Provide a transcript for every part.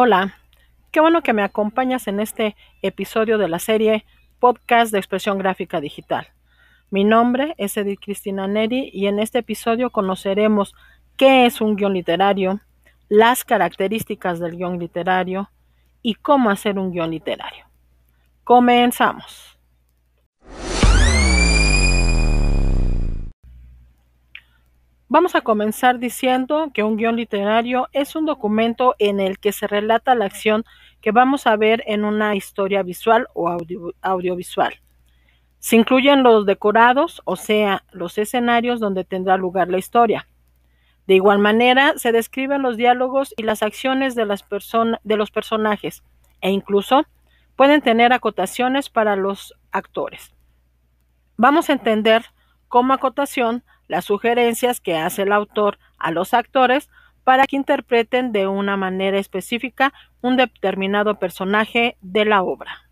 Hola, qué bueno que me acompañas en este episodio de la serie Podcast de Expresión Gráfica Digital. Mi nombre es Edith Cristina Neri y en este episodio conoceremos qué es un guion literario, las características del guion literario y cómo hacer un guion literario. Comenzamos. Vamos a comenzar diciendo que un guion literario es un documento en el que se relata la acción que vamos a ver en una historia visual o audiovisual. Se incluyen los decorados, o sea, los escenarios donde tendrá lugar la historia. De igual manera, se describen los diálogos y las acciones de, los personajes, e incluso pueden tener acotaciones para los actores. Vamos a entender como acotación las sugerencias que hace el autor a los actores para que interpreten de una manera específica un determinado personaje de la obra.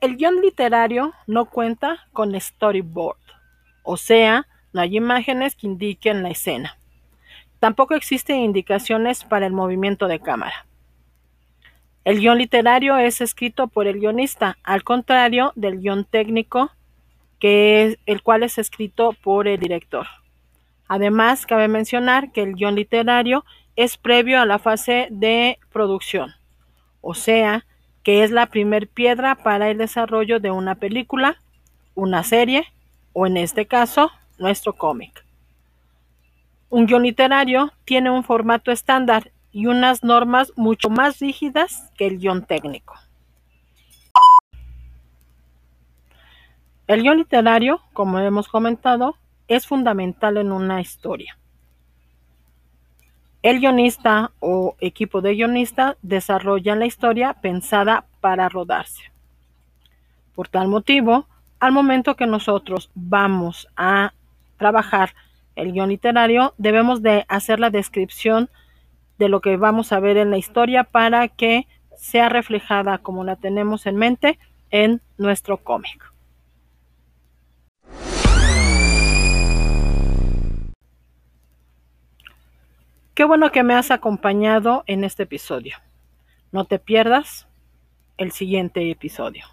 El guion literario no cuenta con storyboard, o sea, no hay imágenes que indiquen la escena. Tampoco existen indicaciones para el movimiento de cámara. El guion literario es escrito por el guionista, al contrario del guion técnico que el cual es escrito por el director. Además, cabe mencionar que el guion literario es previo a la fase de producción, o sea, que es la primer piedra para el desarrollo de una película, una serie o en este caso, nuestro cómic. Un guion literario tiene un formato estándar y unas normas mucho más rígidas que el guion técnico. El guion literario, como hemos comentado, es fundamental en una historia. El guionista o equipo de guionistas desarrollan la historia pensada para rodarse. Por tal motivo, al momento que nosotros vamos a trabajar el guion literario, debemos de hacer la descripción de lo que vamos a ver en la historia para que sea reflejada como la tenemos en mente en nuestro cómic. Qué bueno que me has acompañado en este episodio. No te pierdas el siguiente episodio.